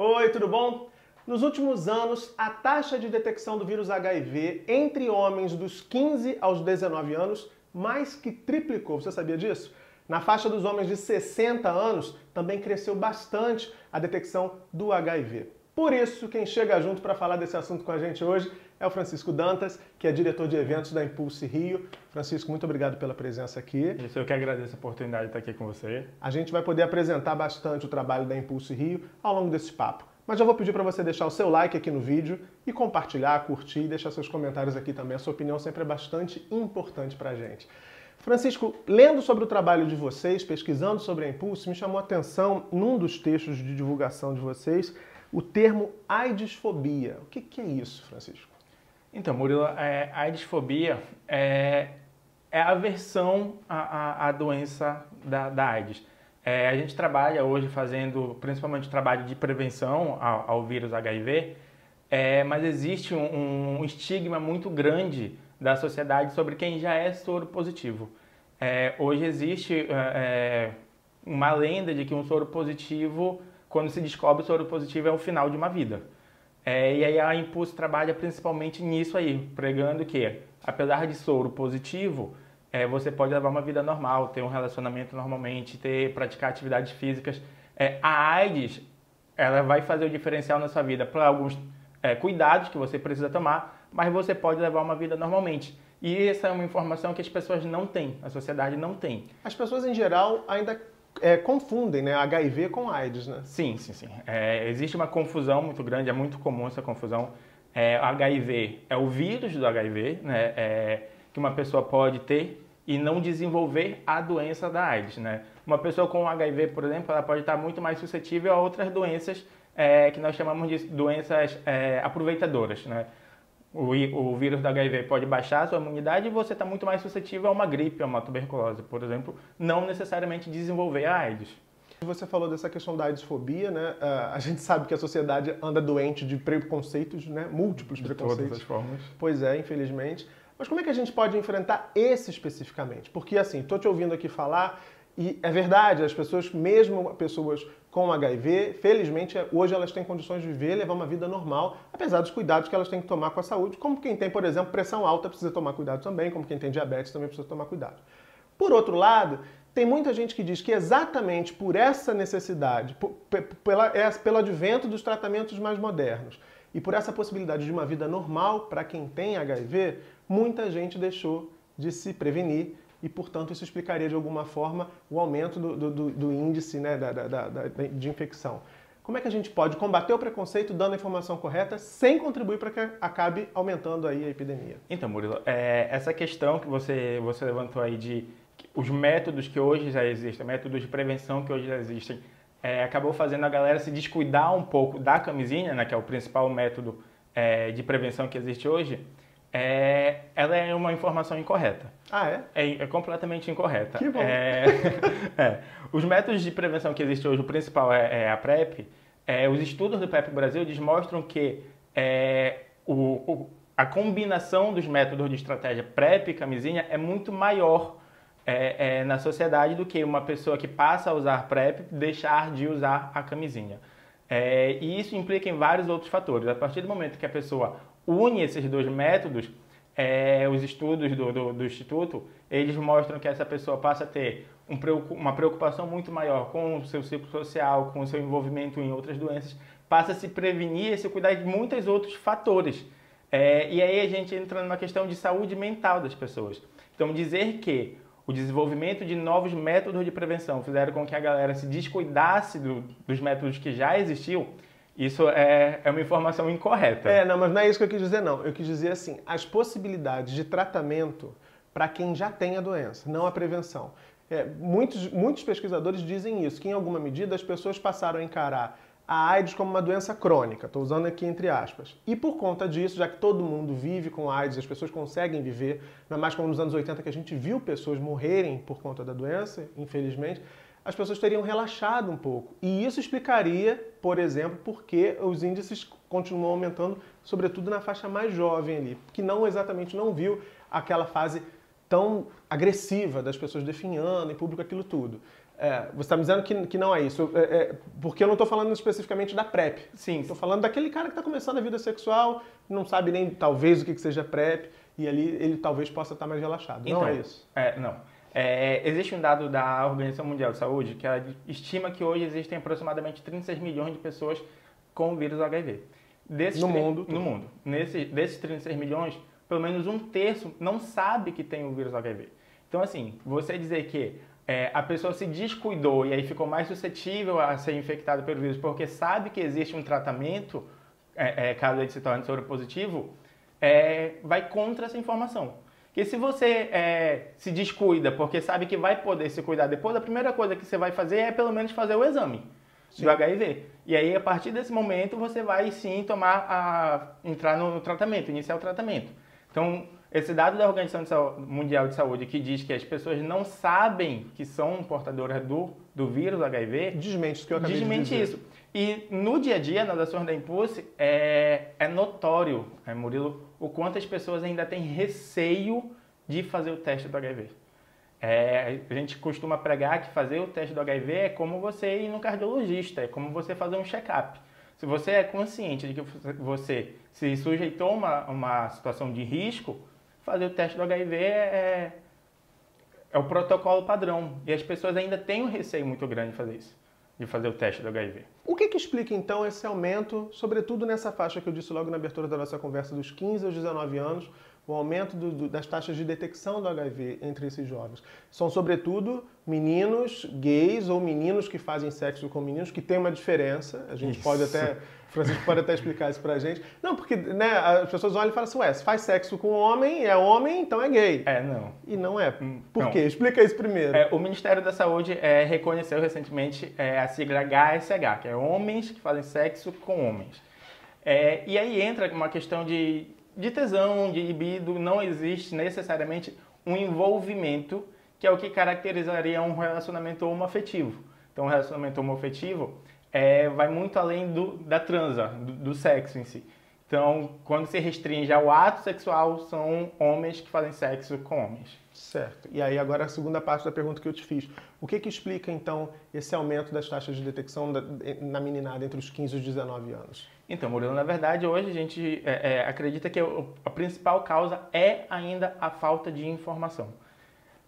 Oi, tudo bom? Nos últimos anos, a taxa de detecção do vírus HIV entre homens dos 15 aos 19 anos mais que triplicou. Você sabia disso? Na faixa dos homens de 60 anos, também cresceu bastante a detecção do HIV. Por isso, quem chega junto para falar desse assunto com a gente hoje é o Francisco Dantas, que é diretor de eventos da Impulse Rio. Francisco, muito obrigado pela presença aqui. Isso, eu que agradeço a oportunidade de estar aqui com você. A gente vai poder apresentar bastante o trabalho da Impulse Rio ao longo desse papo. Mas já vou pedir para você deixar o seu like aqui no vídeo e compartilhar, curtir e deixar seus comentários aqui também. A sua opinião sempre é bastante importante para a gente. Francisco, lendo sobre o trabalho de vocês, pesquisando sobre a Impulse, me chamou a atenção num dos textos de divulgação de vocês o termo AIDSfobia. O que, que é isso, Francisco? Então, Murilo, é, a AIDSfobia é, é a aversão à, doença da, da AIDS. É, a gente trabalha hoje fazendo principalmente trabalho de prevenção ao, ao vírus HIV, é, mas existe um, um estigma muito grande da sociedade sobre quem já é soro positivo. É, hoje existe é, é, uma lenda de que um soro positivo, quando se descobre o soro positivo, é o final de uma vida. É, e aí a Impulse trabalha principalmente nisso aí, pregando que, apesar de soro positivo, é, você pode levar uma vida normal, ter um relacionamento normalmente, ter praticar atividades físicas. É, a AIDS, ela vai fazer o diferencial na sua vida para alguns cuidados que você precisa tomar, mas você pode levar uma vida normalmente. E essa é uma informação que as pessoas não têm, a sociedade não tem. As pessoas em geral ainda é, confundem né, HIV com AIDS, né? Sim, sim, sim. É, existe uma confusão muito grande, é muito comum essa confusão. É, HIV é o vírus do HIV, né, é, que uma pessoa pode ter e não desenvolver a doença da AIDS, né? Uma pessoa com HIV, por exemplo, ela pode estar muito mais suscetível a outras doenças é, que nós chamamos de doenças é, aproveitadoras, né? O, o vírus da HIV pode baixar a sua imunidade e você está muito mais suscetível a uma gripe, a uma tuberculose, por exemplo, não necessariamente desenvolver a AIDS. Você falou dessa questão da AIDS-fobia, né? Uh, a gente sabe que a sociedade anda doente de preconceitos, né? Múltiplos de preconceitos. De todas as formas. Pois é, infelizmente. Mas como é que a gente pode enfrentar esse especificamente? Porque, assim, estou te ouvindo aqui falar e é verdade, as pessoas, mesmo pessoas com HIV, felizmente hoje elas têm condições de viver, levar uma vida normal, apesar dos cuidados que elas têm que tomar com a saúde, como quem tem, por exemplo, pressão alta precisa tomar cuidado também, como quem tem diabetes também precisa tomar cuidado. Por outro lado, tem muita gente que diz que exatamente por essa necessidade, por, pela, é, pelo advento dos tratamentos mais modernos e por essa possibilidade de uma vida normal para quem tem HIV, muita gente deixou de se prevenir e, portanto, isso explicaria de alguma forma o aumento do, do, do índice né, da, da, da, de infecção. Como é que a gente pode combater o preconceito dando a informação correta sem contribuir para que acabe aumentando aí a epidemia? Então, Murilo, é, essa questão que você, você levantou aí de os métodos que hoje já existem, métodos de prevenção que hoje já existem, é, acabou fazendo a galera se descuidar um pouco da camisinha, né, que é o principal método é, de prevenção que existe hoje, é, ela é uma informação incorreta. Ah, é? É, é completamente incorreta. Que bom. É, é, os métodos de prevenção que existem hoje, o principal é, é a PrEP. É, os estudos do PrEP Brasil demonstram que é, o, o, a combinação dos métodos de estratégia PrEP e camisinha é muito maior na sociedade do que uma pessoa que passa a usar PrEP deixar de usar a camisinha. e isso implica em vários outros fatores. A partir do momento que a pessoa une esses dois métodos, é, os estudos do, do, do, Instituto, eles mostram que essa pessoa passa a ter um, uma preocupação muito maior com o seu ciclo social, com o seu envolvimento em outras doenças, passa a se prevenir e se cuidar de muitos outros fatores. É, e aí a gente entra numa questão de saúde mental das pessoas. Então, dizer que o desenvolvimento de novos métodos de prevenção fizeram com que a galera se descuidasse do, dos métodos que já existiam, isso é, é uma informação incorreta. É, não, mas não é isso que eu quis dizer, não. Eu quis dizer assim, as possibilidades de tratamento para quem já tem a doença, não a prevenção. É, muitos, muitos pesquisadores dizem isso, que em alguma medida as pessoas passaram a encarar a AIDS como uma doença crônica, estou usando aqui entre aspas. E por conta disso, já que todo mundo vive com AIDS, as pessoas conseguem viver, não é mais como nos anos 80 que a gente viu pessoas morrerem por conta da doença, infelizmente, as pessoas teriam relaxado um pouco. E isso explicaria, por exemplo, por que os índices continuam aumentando, sobretudo na faixa mais jovem ali, que não exatamente não viu aquela fase tão agressiva das pessoas definhando em público aquilo tudo. É, você está me dizendo que, que não é isso. É, é, porque eu não estou falando especificamente da PrEP. Sim. Estou falando daquele cara que está começando a vida sexual, não sabe nem talvez o que, que seja PrEP, e ali ele talvez possa estar mais relaxado. Então, não é isso? É, não. É, existe um dado da Organização Mundial de Saúde que ela estima que hoje existem aproximadamente 36 milhões de pessoas com o vírus HIV. Desses no mundo? No mundo. Nesse, desses 36 milhões, pelo menos um terço não sabe que tem o vírus HIV. Então, assim, você dizer que é, a pessoa se descuidou e aí ficou mais suscetível a ser infectada pelo vírus porque sabe que existe um tratamento, é, é, caso ele se torne soropositivo, é, vai contra essa informação. Que se você é, se descuida porque sabe que vai poder se cuidar depois, a primeira coisa que você vai fazer é pelo menos fazer o exame sim. do HIV. E aí, a partir desse momento, você vai sim tomar a, entrar no tratamento, iniciar o tratamento. Então, esse dado da Organização Mundial de Saúde que diz que as pessoas não sabem que são portadoras do, do vírus HIV. Desmente isso que eu acabei desmente de dizer. isso. E no dia a dia, nas ações da Impulse, é, é notório, é, Murilo, o quanto as pessoas ainda têm receio de fazer o teste do HIV. É, a gente costuma pregar que fazer o teste do HIV é como você ir no cardiologista, é como você fazer um check-up. Se você é consciente de que você se sujeitou a uma, uma situação de risco, fazer o teste do HIV é, é o protocolo padrão. E as pessoas ainda têm um receio muito grande de fazer isso, de fazer o teste do HIV. O que, que explica então esse aumento, sobretudo nessa faixa que eu disse logo na abertura da nossa conversa, dos 15 aos 19 anos, o aumento do, do, das taxas de detecção do HIV entre esses jovens. São, sobretudo, meninos gays ou meninos que fazem sexo com meninos, que tem uma diferença. A gente isso. pode até. Francisco pode até explicar isso pra gente. Não, porque né, as pessoas olham e falam assim, ué, se faz sexo com homem, é homem, então é gay. É, não. E não é. Hum, Por não. quê? Explica isso primeiro. É, o Ministério da Saúde é, reconheceu recentemente é, a sigla HSH, que é homens que fazem sexo com homens. É, e aí entra uma questão de de tesão, de libido, não existe necessariamente um envolvimento que é o que caracterizaria um relacionamento homoafetivo. Então, um relacionamento homoafetivo é, vai muito além do, da transa, do, do, sexo em si. Então, quando se restringe ao ato sexual, são homens que fazem sexo com homens. Certo. E aí agora a segunda parte da pergunta que eu te fiz. O que, que explica, então, esse aumento das taxas de detecção da, na meninada entre os 15 e os 19 anos? Então, Murilo, na verdade, hoje a gente é, é, acredita que a principal causa é ainda a falta de informação.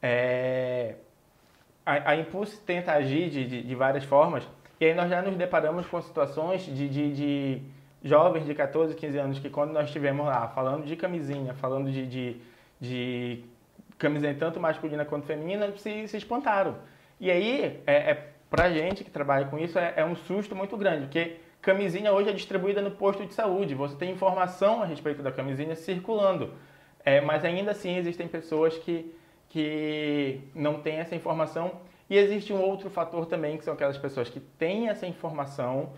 É, a, a Impulse tenta agir de, de, de, várias formas, e aí nós já nos deparamos com situações de, de, de, jovens de 14, 15 anos que quando nós estivemos lá falando de camisinha, falando de, de, de camisinha tanto masculina quanto feminina, se, se espantaram. E aí, é, é, pra gente que trabalha com isso, é, é um susto muito grande, porque Camisinha hoje é distribuída no posto de saúde. Você tem informação a respeito da camisinha circulando. É, mas ainda assim existem pessoas que, que não têm essa informação. E existe um outro fator também, que são aquelas pessoas que têm essa informação,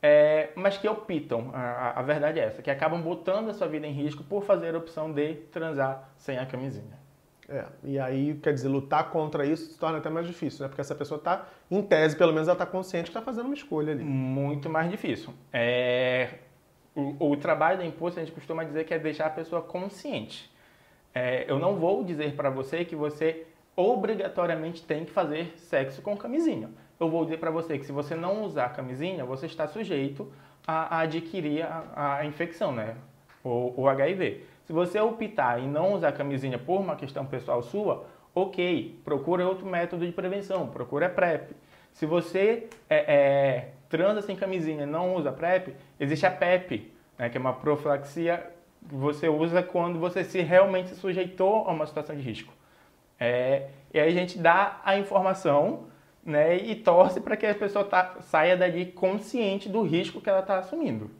é, mas que optam, a, a, verdade é essa, que acabam botando a sua vida em risco por fazer a opção de transar sem a camisinha. É, e aí, quer dizer, lutar contra isso se torna até mais difícil, né? Porque essa pessoa está, em tese, pelo menos ela está consciente que está fazendo uma escolha ali. Muito mais difícil. É... O, o, trabalho da imposto, a gente costuma dizer que é deixar a pessoa consciente. É, eu não vou dizer para você que você obrigatoriamente tem que fazer sexo com camisinha. Eu vou dizer para você que se você não usar camisinha, você está sujeito a, a adquirir a, a, infecção, né? O, o HIV. Se você optar em não usar camisinha por uma questão pessoal sua, ok, procura outro método de prevenção, procura PrEP. Se você é, é, transa sem camisinha e não usa PrEP, existe a PEP, né, que é uma profilaxia que você usa quando você se realmente sujeitou a uma situação de risco. É, e aí a gente dá a informação né, e torce para que a pessoa tá, saia dali consciente do risco que ela está assumindo.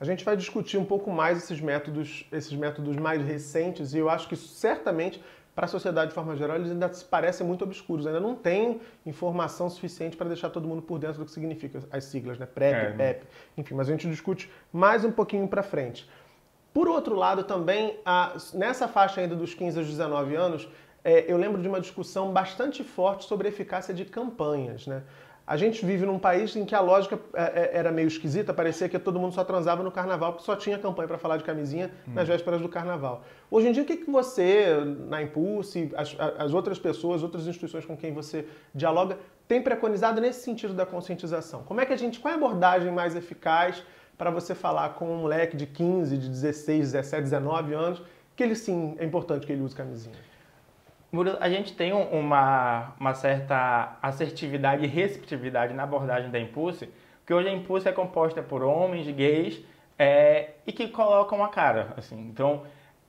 A gente vai discutir um pouco mais esses métodos, esses métodos mais recentes, e eu acho que certamente para a sociedade de forma geral, eles ainda se parecem muito obscuros, ainda não tem informação suficiente para deixar todo mundo por dentro do que significa as siglas, né? PrEP, é, PEP, enfim, mas a gente discute mais um pouquinho para frente. Por outro lado, também, nessa faixa ainda dos 15 aos 19 anos, é, eu lembro de uma discussão bastante forte sobre a eficácia de campanhas, né? A gente vive num país em que a lógica é, é, era meio esquisita, parecia que todo mundo só transava no carnaval, porque só tinha campanha para falar de camisinha hum. nas vésperas do carnaval. Hoje em dia, o que, que você, na Impulse, as, as outras pessoas, outras instituições com quem você dialoga, tem preconizado nesse sentido da conscientização? Como é que a gente, qual é a abordagem mais eficaz para você falar com um moleque de 15, de 16, 17, 19 anos, que ele sim, é importante que ele use camisinha? Murilo, a gente tem uma, uma certa assertividade e receptividade na abordagem da Impulse, porque hoje a Impulse é composta por homens, gays, é, e que colocam a cara, assim. Então,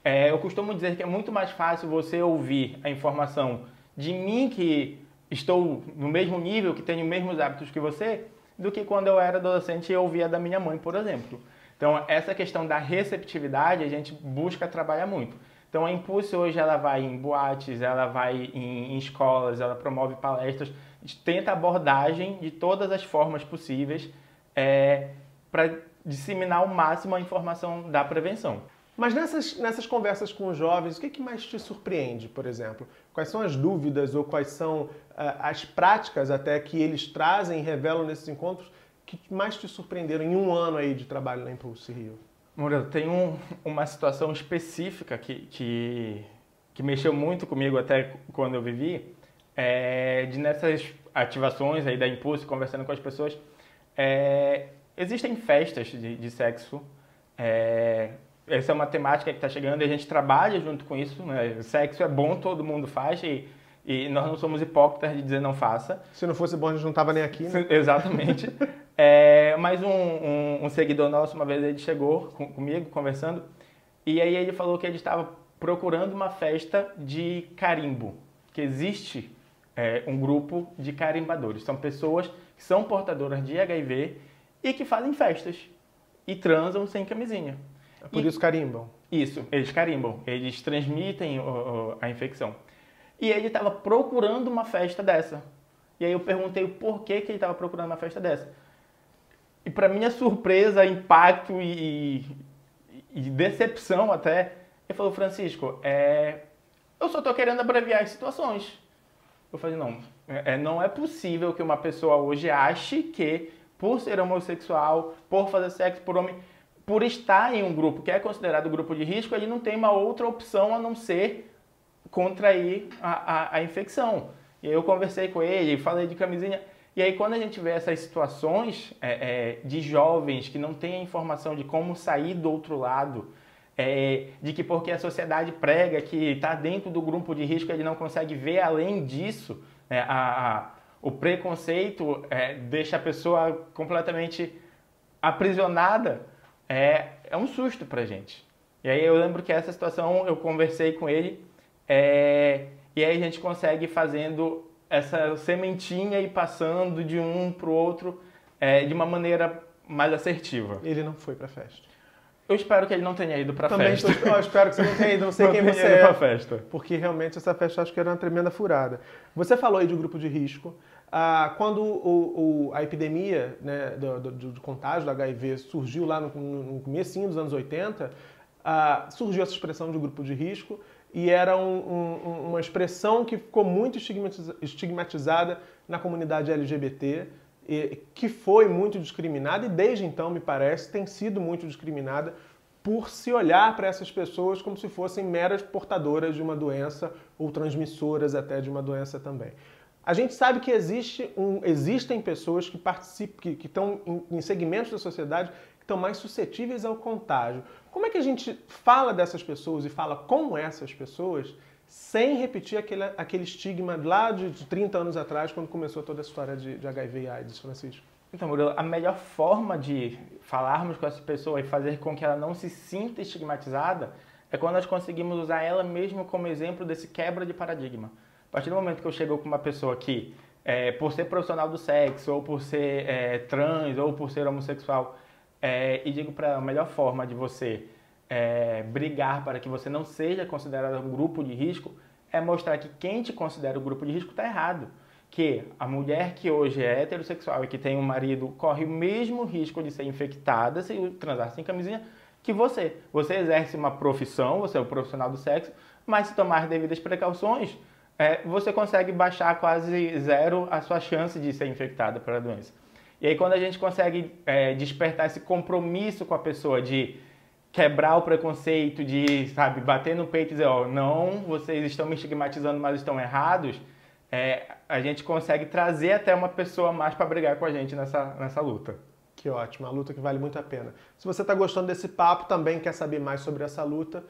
é, eu costumo dizer que é muito mais fácil você ouvir a informação de mim que estou no mesmo nível, que tenho os mesmos hábitos que você, do que quando eu era adolescente e ouvia da minha mãe, por exemplo. Então, essa questão da receptividade a gente busca trabalhar muito. Então a Impulse hoje ela vai em boates, ela vai em, em escolas, ela promove palestras, tenta abordagem de todas as formas possíveis é, para disseminar ao máximo a informação da prevenção. Mas nessas, nessas conversas com os jovens, o que, que mais te surpreende, por exemplo? Quais são as dúvidas ou quais são uh, as práticas até que eles trazem e revelam nesses encontros que mais te surpreenderam em um ano aí de trabalho na Impulse Rio? Murilo, tem um, uma situação específica que, que, que, mexeu muito comigo até quando eu vivi, é, de nessas ativações aí da Impulse, conversando com as pessoas, é, existem festas de, de sexo, é, essa é uma temática que está chegando e a gente trabalha junto com isso, né? Sexo é bom, todo mundo faz e, e nós não somos hipócritas de dizer não faça. Se não fosse bom, a gente não estava nem aqui, né? Exatamente. É, mas um, um, um, seguidor nosso, uma vez ele chegou com, comigo, conversando, e aí ele falou que ele estava procurando uma festa de carimbo, que existe é, um grupo de carimbadores. São pessoas que são portadoras de HIV e que fazem festas e transam sem camisinha. É por e, isso carimbam? Isso, eles carimbam, eles transmitem o, o, a infecção. E ele estava procurando uma festa dessa. E aí eu perguntei o porquê que ele estava procurando uma festa dessa. E para minha surpresa, impacto e, e, decepção até, ele falou, Francisco, é, eu só estou querendo abreviar as situações. Eu falei, não, é, não é possível que uma pessoa hoje ache que por ser homossexual, por fazer sexo por homem, por estar em um grupo que é considerado grupo de risco, ele não tem uma outra opção a não ser contrair a, a, a infecção. E eu conversei com ele, falei de camisinha. E aí, quando a gente vê essas situações é, é, de jovens que não têm a informação de como sair do outro lado, é, de que porque a sociedade prega que está dentro do grupo de risco ele não consegue ver além disso, né, a, a, o preconceito é, deixa a pessoa completamente aprisionada, é, é um susto para gente. E aí eu lembro que essa situação eu conversei com ele é, e aí a gente consegue fazendo essa sementinha e passando de um para o outro é, de uma maneira mais assertiva. Ele não foi para a festa. Eu espero que ele não tenha ido para a festa. Também eu espero que você não tenha ido, não sei não quem você é. Pra festa. Porque realmente essa festa acho que era uma tremenda furada. Você falou aí de um grupo de risco. Ah, quando o, o, a epidemia né, do, do, do, contágio do HIV surgiu lá no, no começo dos anos 80, ah, surgiu essa expressão de grupo de risco e era um, um, uma expressão que ficou muito estigmatizada na comunidade LGBT, que foi muito discriminada e desde então, me parece, tem sido muito discriminada por se olhar para essas pessoas como se fossem meras portadoras de uma doença ou transmissoras até de uma doença também. A gente sabe que existe um, existem pessoas que participam, que, que estão em, em segmentos da sociedade estão mais suscetíveis ao contágio. Como é que a gente fala dessas pessoas e fala com essas pessoas sem repetir aquele, aquele estigma lá de 30 anos atrás, quando começou toda a história de, de HIV e AIDS, Francisco? Então, Murilo, a melhor forma de falarmos com essa pessoa e fazer com que ela não se sinta estigmatizada é quando nós conseguimos usar ela mesmo como exemplo desse quebra de paradigma. A partir do momento que eu chego com uma pessoa que, é, por ser profissional do sexo, ou por ser é, trans, ou por ser homossexual, é, e digo para a melhor forma de você é, brigar para que você não seja considerado um grupo de risco é mostrar que quem te considera um grupo de risco está errado. Que a mulher que hoje é heterossexual e que tem um marido corre o mesmo risco de ser infectada se transar sem camisinha que você. Você exerce uma profissão, você é o um profissional do sexo, mas se tomar devidas precauções, é, você consegue baixar quase zero a sua chance de ser infectado pela doença. E aí quando a gente consegue é, despertar esse compromisso com a pessoa de quebrar o preconceito, de, sabe, bater no peito e dizer, ó, oh, não, vocês estão me estigmatizando, mas estão errados, é, a gente consegue trazer até uma pessoa mais para brigar com a gente nessa, nessa luta. Que ótimo, uma luta que vale muito a pena. Se você está gostando desse papo, também quer saber mais sobre essa luta,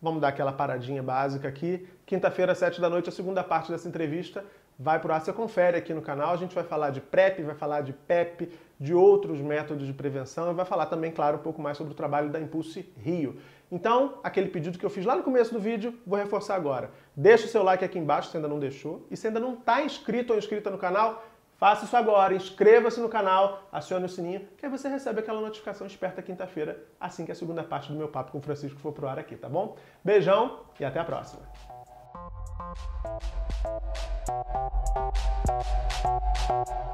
vamos dar aquela paradinha básica aqui. Quinta-feira, sete da noite, a segunda parte dessa entrevista vai por ar, você confere aqui no canal. A gente vai falar de PrEP, vai falar de PEP, de outros métodos de prevenção e vai falar também, claro, um pouco mais sobre o trabalho da Impulse Rio. Então, aquele pedido que eu fiz lá no começo do vídeo, vou reforçar agora. Deixa o seu like aqui embaixo se ainda não deixou. E se ainda não está inscrito ou inscrita no canal, faça isso agora. Inscreva-se no canal, acione o sininho, que aí você recebe aquela notificação esperta quinta-feira, assim que a segunda parte do meu papo com o Francisco for pro ar aqui, tá bom? Beijão e até a próxima. you